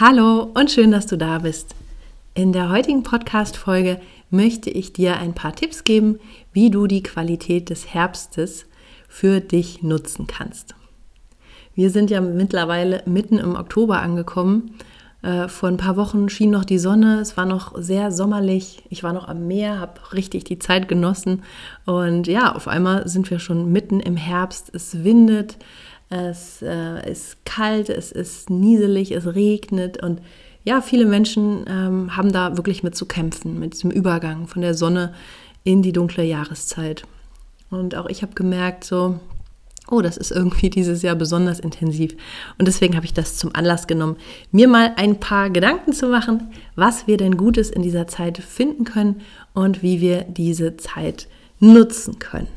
Hallo und schön, dass du da bist. In der heutigen Podcast-Folge möchte ich dir ein paar Tipps geben, wie du die Qualität des Herbstes für dich nutzen kannst. Wir sind ja mittlerweile mitten im Oktober angekommen. Äh, vor ein paar Wochen schien noch die Sonne, es war noch sehr sommerlich. Ich war noch am Meer, habe richtig die Zeit genossen. Und ja, auf einmal sind wir schon mitten im Herbst. Es windet, es äh, ist kalt, es ist nieselig, es regnet und ja, viele Menschen ähm, haben da wirklich mit zu kämpfen, mit diesem Übergang von der Sonne in die dunkle Jahreszeit. Und auch ich habe gemerkt, so, oh, das ist irgendwie dieses Jahr besonders intensiv. Und deswegen habe ich das zum Anlass genommen, mir mal ein paar Gedanken zu machen, was wir denn Gutes in dieser Zeit finden können und wie wir diese Zeit nutzen können.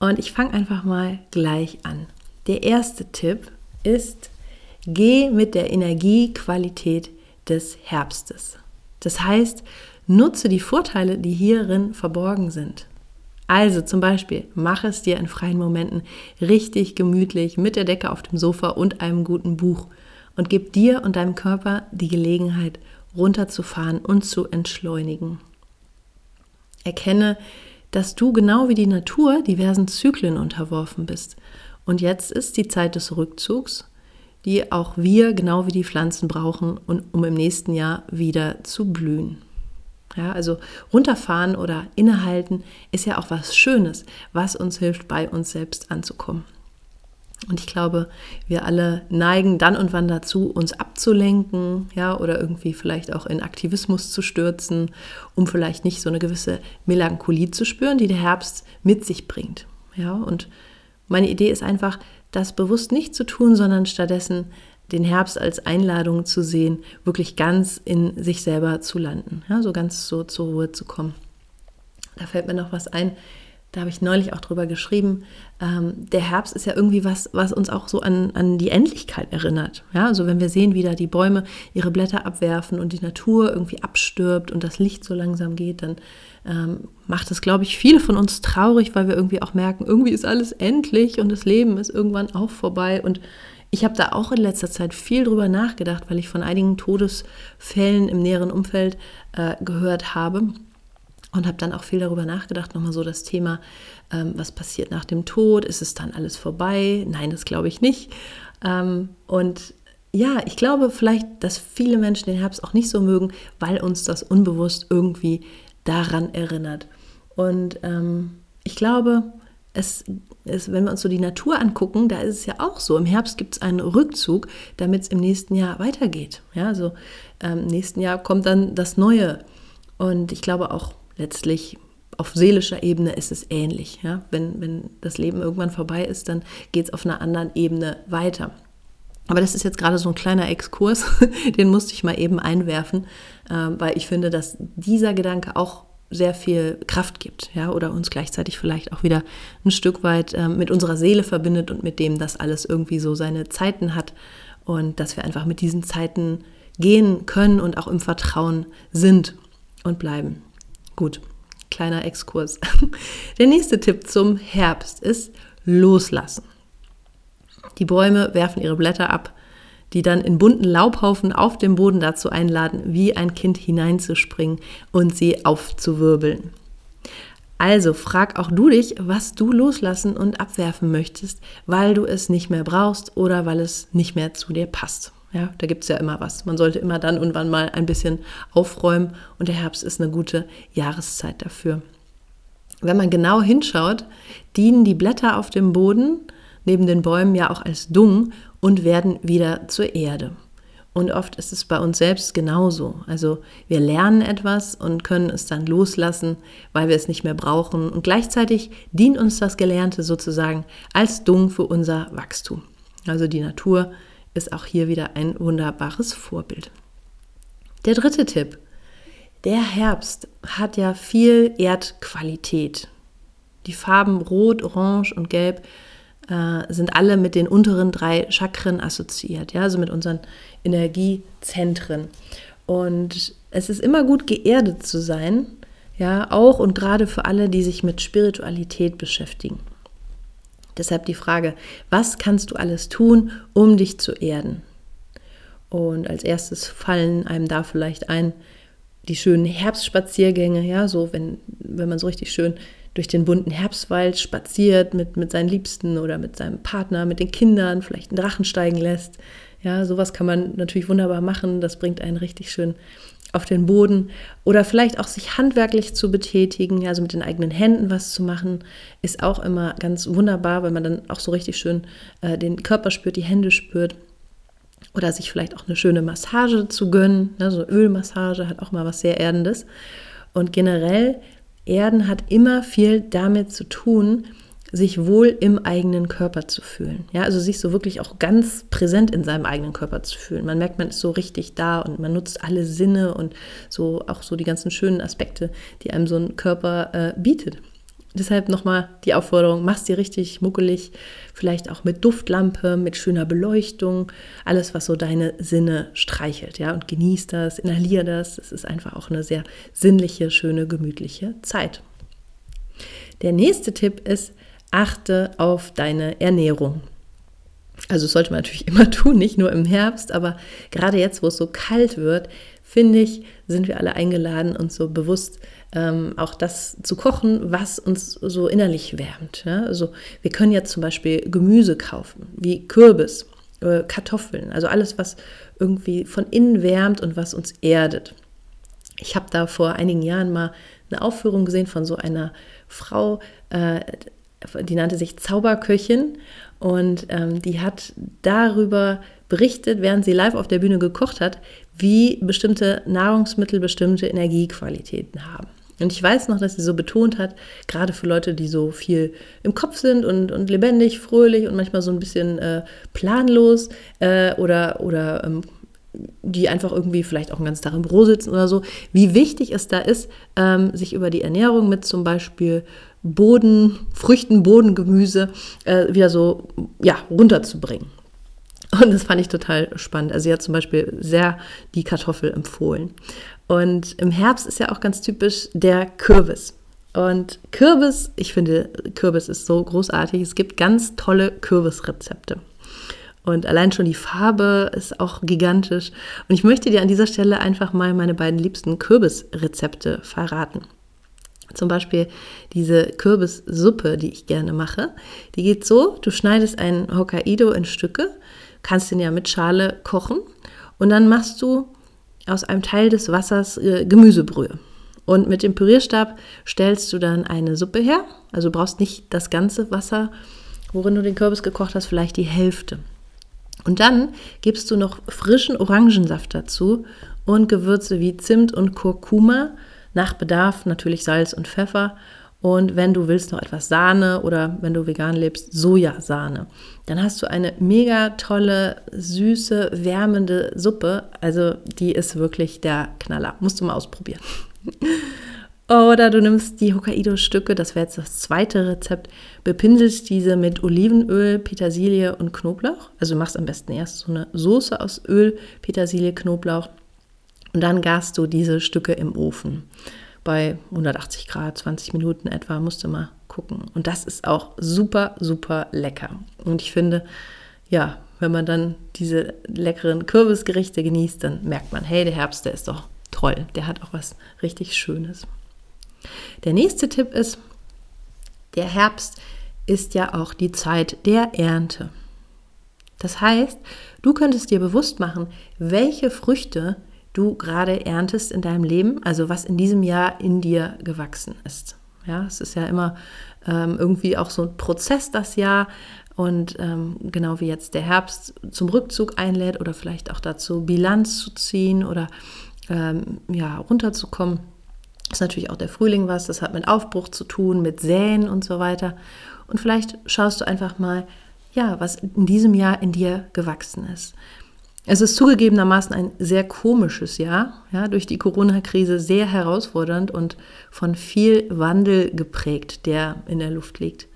Und ich fange einfach mal gleich an. Der erste Tipp ist, geh mit der Energiequalität des Herbstes. Das heißt, nutze die Vorteile, die hierin verborgen sind. Also zum Beispiel, mach es dir in freien Momenten richtig gemütlich mit der Decke auf dem Sofa und einem guten Buch und gib dir und deinem Körper die Gelegenheit, runterzufahren und zu entschleunigen. Erkenne dass du genau wie die Natur diversen Zyklen unterworfen bist. Und jetzt ist die Zeit des Rückzugs, die auch wir genau wie die Pflanzen brauchen, um im nächsten Jahr wieder zu blühen. Ja, also runterfahren oder innehalten ist ja auch was Schönes, was uns hilft, bei uns selbst anzukommen. Und ich glaube, wir alle neigen dann und wann dazu, uns abzulenken, ja, oder irgendwie vielleicht auch in Aktivismus zu stürzen, um vielleicht nicht so eine gewisse Melancholie zu spüren, die der Herbst mit sich bringt. Ja, und meine Idee ist einfach, das bewusst nicht zu tun, sondern stattdessen den Herbst als Einladung zu sehen, wirklich ganz in sich selber zu landen, ja, so ganz so zur Ruhe zu kommen. Da fällt mir noch was ein, da habe ich neulich auch drüber geschrieben, ähm, der Herbst ist ja irgendwie was, was uns auch so an, an die Endlichkeit erinnert. Ja, also wenn wir sehen, wie da die Bäume ihre Blätter abwerfen und die Natur irgendwie abstirbt und das Licht so langsam geht, dann ähm, macht das, glaube ich, viele von uns traurig, weil wir irgendwie auch merken, irgendwie ist alles endlich und das Leben ist irgendwann auch vorbei. Und ich habe da auch in letzter Zeit viel drüber nachgedacht, weil ich von einigen Todesfällen im näheren Umfeld äh, gehört habe und habe dann auch viel darüber nachgedacht, nochmal so das Thema, ähm, was passiert nach dem Tod, ist es dann alles vorbei? Nein, das glaube ich nicht. Ähm, und ja, ich glaube vielleicht, dass viele Menschen den Herbst auch nicht so mögen, weil uns das unbewusst irgendwie daran erinnert. Und ähm, ich glaube, es, es, wenn wir uns so die Natur angucken, da ist es ja auch so. Im Herbst gibt es einen Rückzug, damit es im nächsten Jahr weitergeht. Ja, also ähm, im nächsten Jahr kommt dann das Neue. Und ich glaube auch letztlich auf seelischer Ebene ist es ähnlich. Ja? Wenn, wenn das Leben irgendwann vorbei ist, dann geht es auf einer anderen Ebene weiter. Aber das ist jetzt gerade so ein kleiner Exkurs, den musste ich mal eben einwerfen, äh, weil ich finde, dass dieser Gedanke auch sehr viel Kraft gibt, ja, oder uns gleichzeitig vielleicht auch wieder ein Stück weit äh, mit unserer Seele verbindet und mit dem, dass alles irgendwie so seine Zeiten hat und dass wir einfach mit diesen Zeiten gehen können und auch im Vertrauen sind und bleiben. Gut, kleiner Exkurs. Der nächste Tipp zum Herbst ist loslassen. Die Bäume werfen ihre Blätter ab, die dann in bunten Laubhaufen auf dem Boden dazu einladen, wie ein Kind hineinzuspringen und sie aufzuwirbeln. Also frag auch du dich, was du loslassen und abwerfen möchtest, weil du es nicht mehr brauchst oder weil es nicht mehr zu dir passt. Ja, da gibt es ja immer was. Man sollte immer dann und wann mal ein bisschen aufräumen und der Herbst ist eine gute Jahreszeit dafür. Wenn man genau hinschaut, dienen die Blätter auf dem Boden neben den Bäumen ja auch als Dung und werden wieder zur Erde. Und oft ist es bei uns selbst genauso. Also wir lernen etwas und können es dann loslassen, weil wir es nicht mehr brauchen. Und gleichzeitig dient uns das Gelernte sozusagen als Dung für unser Wachstum. Also die Natur ist auch hier wieder ein wunderbares Vorbild. Der dritte Tipp. Der Herbst hat ja viel Erdqualität. Die Farben Rot, Orange und Gelb äh, sind alle mit den unteren drei Chakren assoziiert, ja, also mit unseren Energiezentren. Und es ist immer gut, geerdet zu sein, ja, auch und gerade für alle, die sich mit Spiritualität beschäftigen. Deshalb die Frage, was kannst du alles tun, um dich zu erden? Und als erstes fallen einem da vielleicht ein, die schönen Herbstspaziergänge, ja, so wenn, wenn man so richtig schön durch den bunten Herbstwald spaziert mit, mit seinen Liebsten oder mit seinem Partner, mit den Kindern, vielleicht einen Drachen steigen lässt. Ja, sowas kann man natürlich wunderbar machen. Das bringt einen richtig schön auf den Boden. Oder vielleicht auch sich handwerklich zu betätigen, also mit den eigenen Händen was zu machen, ist auch immer ganz wunderbar, weil man dann auch so richtig schön äh, den Körper spürt, die Hände spürt. Oder sich vielleicht auch eine schöne Massage zu gönnen. Ne, so Ölmassage hat auch mal was sehr Erdendes. Und generell Erden hat immer viel damit zu tun, sich wohl im eigenen Körper zu fühlen. Ja, also sich so wirklich auch ganz präsent in seinem eigenen Körper zu fühlen. Man merkt, man ist so richtig da und man nutzt alle Sinne und so auch so die ganzen schönen Aspekte, die einem so ein Körper äh, bietet. Deshalb nochmal die Aufforderung, mach's dir richtig muckelig, vielleicht auch mit Duftlampe, mit schöner Beleuchtung, alles, was so deine Sinne streichelt, ja, und genieß das, inhalier das. Es ist einfach auch eine sehr sinnliche, schöne, gemütliche Zeit. Der nächste Tipp ist, achte auf deine Ernährung. Also das sollte man natürlich immer tun, nicht nur im Herbst, aber gerade jetzt, wo es so kalt wird, finde ich, sind wir alle eingeladen, uns so bewusst ähm, auch das zu kochen, was uns so innerlich wärmt. Ja? Also wir können jetzt zum Beispiel Gemüse kaufen, wie Kürbis, äh, Kartoffeln, also alles, was irgendwie von innen wärmt und was uns erdet. Ich habe da vor einigen Jahren mal eine Aufführung gesehen von so einer Frau, äh, die nannte sich Zauberköchin und ähm, die hat darüber berichtet, während sie live auf der Bühne gekocht hat, wie bestimmte Nahrungsmittel bestimmte Energiequalitäten haben. Und ich weiß noch, dass sie so betont hat, gerade für Leute, die so viel im Kopf sind und, und lebendig, fröhlich und manchmal so ein bisschen äh, planlos äh, oder, oder ähm, die einfach irgendwie vielleicht auch einen ganzen Tag im Büro sitzen oder so, wie wichtig es da ist, ähm, sich über die Ernährung mit zum Beispiel Boden, Früchten, Bodengemüse äh, wieder so ja, runterzubringen. Und das fand ich total spannend. Also sie hat zum Beispiel sehr die Kartoffel empfohlen. Und im Herbst ist ja auch ganz typisch der Kürbis. Und Kürbis, ich finde, Kürbis ist so großartig. Es gibt ganz tolle Kürbisrezepte. Und allein schon die Farbe ist auch gigantisch. Und ich möchte dir an dieser Stelle einfach mal meine beiden liebsten Kürbisrezepte verraten. Zum Beispiel diese Kürbissuppe, die ich gerne mache. Die geht so: Du schneidest einen Hokkaido in Stücke, kannst den ja mit Schale kochen und dann machst du aus einem Teil des Wassers äh, Gemüsebrühe. Und mit dem Pürierstab stellst du dann eine Suppe her. Also du brauchst nicht das ganze Wasser, worin du den Kürbis gekocht hast, vielleicht die Hälfte. Und dann gibst du noch frischen Orangensaft dazu und Gewürze wie Zimt und Kurkuma, nach Bedarf natürlich Salz und Pfeffer und wenn du willst noch etwas Sahne oder wenn du vegan lebst, Sojasahne. Dann hast du eine mega tolle, süße, wärmende Suppe. Also die ist wirklich der Knaller. Musst du mal ausprobieren. Oder du nimmst die Hokkaido-Stücke, das wäre jetzt das zweite Rezept, bepinselst diese mit Olivenöl, Petersilie und Knoblauch. Also machst am besten erst so eine Soße aus Öl, Petersilie, Knoblauch und dann garst du diese Stücke im Ofen bei 180 Grad, 20 Minuten etwa, musst du mal gucken. Und das ist auch super, super lecker. Und ich finde, ja, wenn man dann diese leckeren Kürbisgerichte genießt, dann merkt man, hey, der Herbst, der ist doch toll. Der hat auch was richtig Schönes. Der nächste Tipp ist, Der Herbst ist ja auch die Zeit der Ernte. Das heißt, du könntest dir bewusst machen, welche Früchte du gerade erntest in deinem Leben, also was in diesem Jahr in dir gewachsen ist. Ja, es ist ja immer ähm, irgendwie auch so ein Prozess das Jahr und ähm, genau wie jetzt der Herbst zum Rückzug einlädt oder vielleicht auch dazu Bilanz zu ziehen oder ähm, ja runterzukommen, ist natürlich auch der Frühling was. Das hat mit Aufbruch zu tun, mit Säen und so weiter. Und vielleicht schaust du einfach mal, ja, was in diesem Jahr in dir gewachsen ist. Es ist zugegebenermaßen ein sehr komisches Jahr, ja, durch die Corona-Krise sehr herausfordernd und von viel Wandel geprägt, der in der Luft liegt.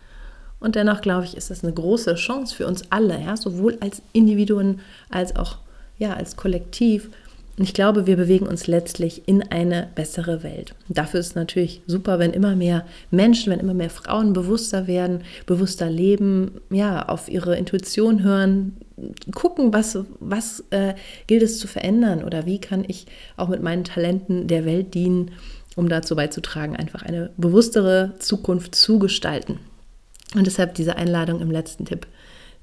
Und dennoch glaube ich, ist das eine große Chance für uns alle, ja, sowohl als Individuen als auch ja, als Kollektiv. Und ich glaube, wir bewegen uns letztlich in eine bessere Welt. Und dafür ist es natürlich super, wenn immer mehr Menschen, wenn immer mehr Frauen bewusster werden, bewusster leben, ja, auf ihre Intuition hören, gucken, was, was äh, gilt es zu verändern oder wie kann ich auch mit meinen Talenten der Welt dienen, um dazu beizutragen, einfach eine bewusstere Zukunft zu gestalten. Und deshalb diese Einladung im letzten Tipp.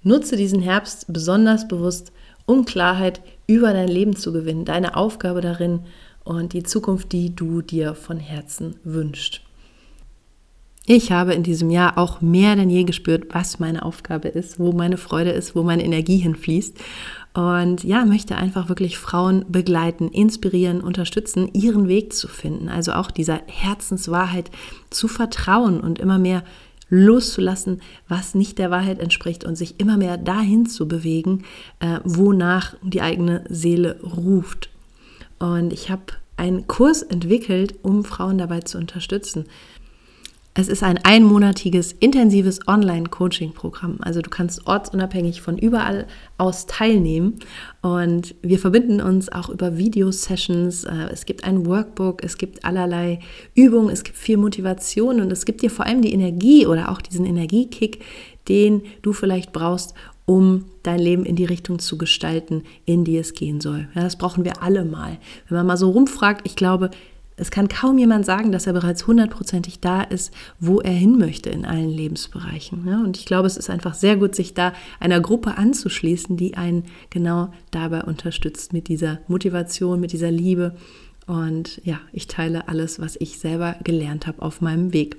Nutze diesen Herbst besonders bewusst, um Klarheit über dein Leben zu gewinnen, deine Aufgabe darin und die Zukunft, die du dir von Herzen wünschst. Ich habe in diesem Jahr auch mehr denn je gespürt, was meine Aufgabe ist, wo meine Freude ist, wo meine Energie hinfließt. Und ja, möchte einfach wirklich Frauen begleiten, inspirieren, unterstützen, ihren Weg zu finden. Also auch dieser Herzenswahrheit zu vertrauen und immer mehr loszulassen, was nicht der Wahrheit entspricht und sich immer mehr dahin zu bewegen, äh, wonach die eigene Seele ruft. Und ich habe einen Kurs entwickelt, um Frauen dabei zu unterstützen. Es ist ein einmonatiges, intensives Online-Coaching-Programm. Also du kannst ortsunabhängig von überall aus teilnehmen. Und wir verbinden uns auch über Video-Sessions. Äh, es gibt ein Workbook, es gibt allerlei Übungen, es gibt viel Motivation und es gibt dir vor allem die Energie oder auch diesen Energiekick, den du vielleicht brauchst, um dein Leben in die Richtung zu gestalten, in die es gehen soll. Ja, das brauchen wir alle mal. Wenn man mal so rumfragt, ich glaube, es kann kaum jemand sagen, dass er bereits hundertprozentig da ist, wo er hin möchte in allen Lebensbereichen. Ja, und ich glaube, es ist einfach sehr gut, sich da einer Gruppe anzuschließen, die einen genau dabei unterstützt, mit dieser Motivation, mit dieser Liebe. Und ja, ich teile alles, was ich selber gelernt habe auf meinem Weg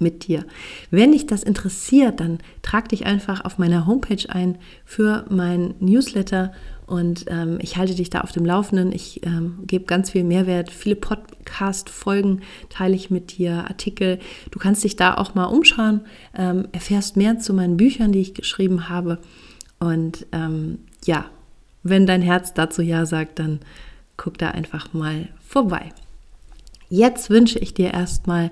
mit dir. Wenn dich das interessiert, dann trag dich einfach auf meiner Homepage ein für mein Newsletter und ähm, ich halte dich da auf dem Laufenden. Ich ähm, gebe ganz viel Mehrwert. Viele Podcast-Folgen teile ich mit dir, Artikel. Du kannst dich da auch mal umschauen, ähm, erfährst mehr zu meinen Büchern, die ich geschrieben habe. Und ähm, ja, wenn dein Herz dazu Ja sagt, dann guck da einfach mal vorbei. Jetzt wünsche ich dir erstmal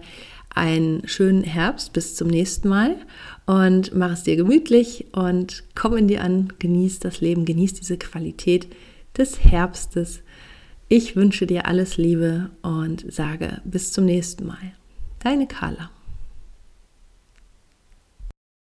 einen schönen Herbst. Bis zum nächsten Mal und mach es dir gemütlich und komm in dir an, genieß das Leben, genieß diese Qualität des Herbstes. Ich wünsche dir alles Liebe und sage bis zum nächsten Mal. Deine Carla.